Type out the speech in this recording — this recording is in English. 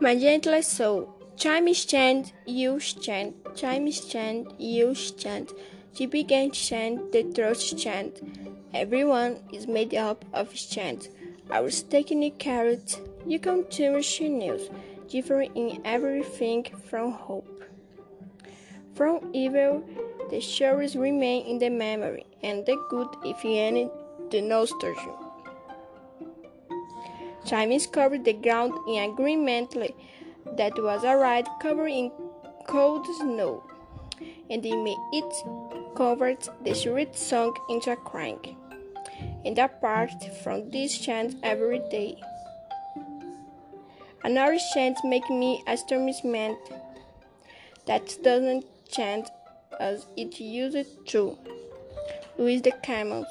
My gentle soul, chime chant, you chant, chime chant, you chant. She began to chant the throat chant. Everyone is made up of chant. I was taking a carrot, you come to machine news, different in everything from hope. From evil, the stories remain in the memory, and the good, if any, the nostalgia. Chinese covered the ground in agreement that was a ride covered in cold snow, and it converts the sweet song into a crying. And apart from this chant every day. Another chant make me astonishment that doesn't chant as it used to. Louis the Camels.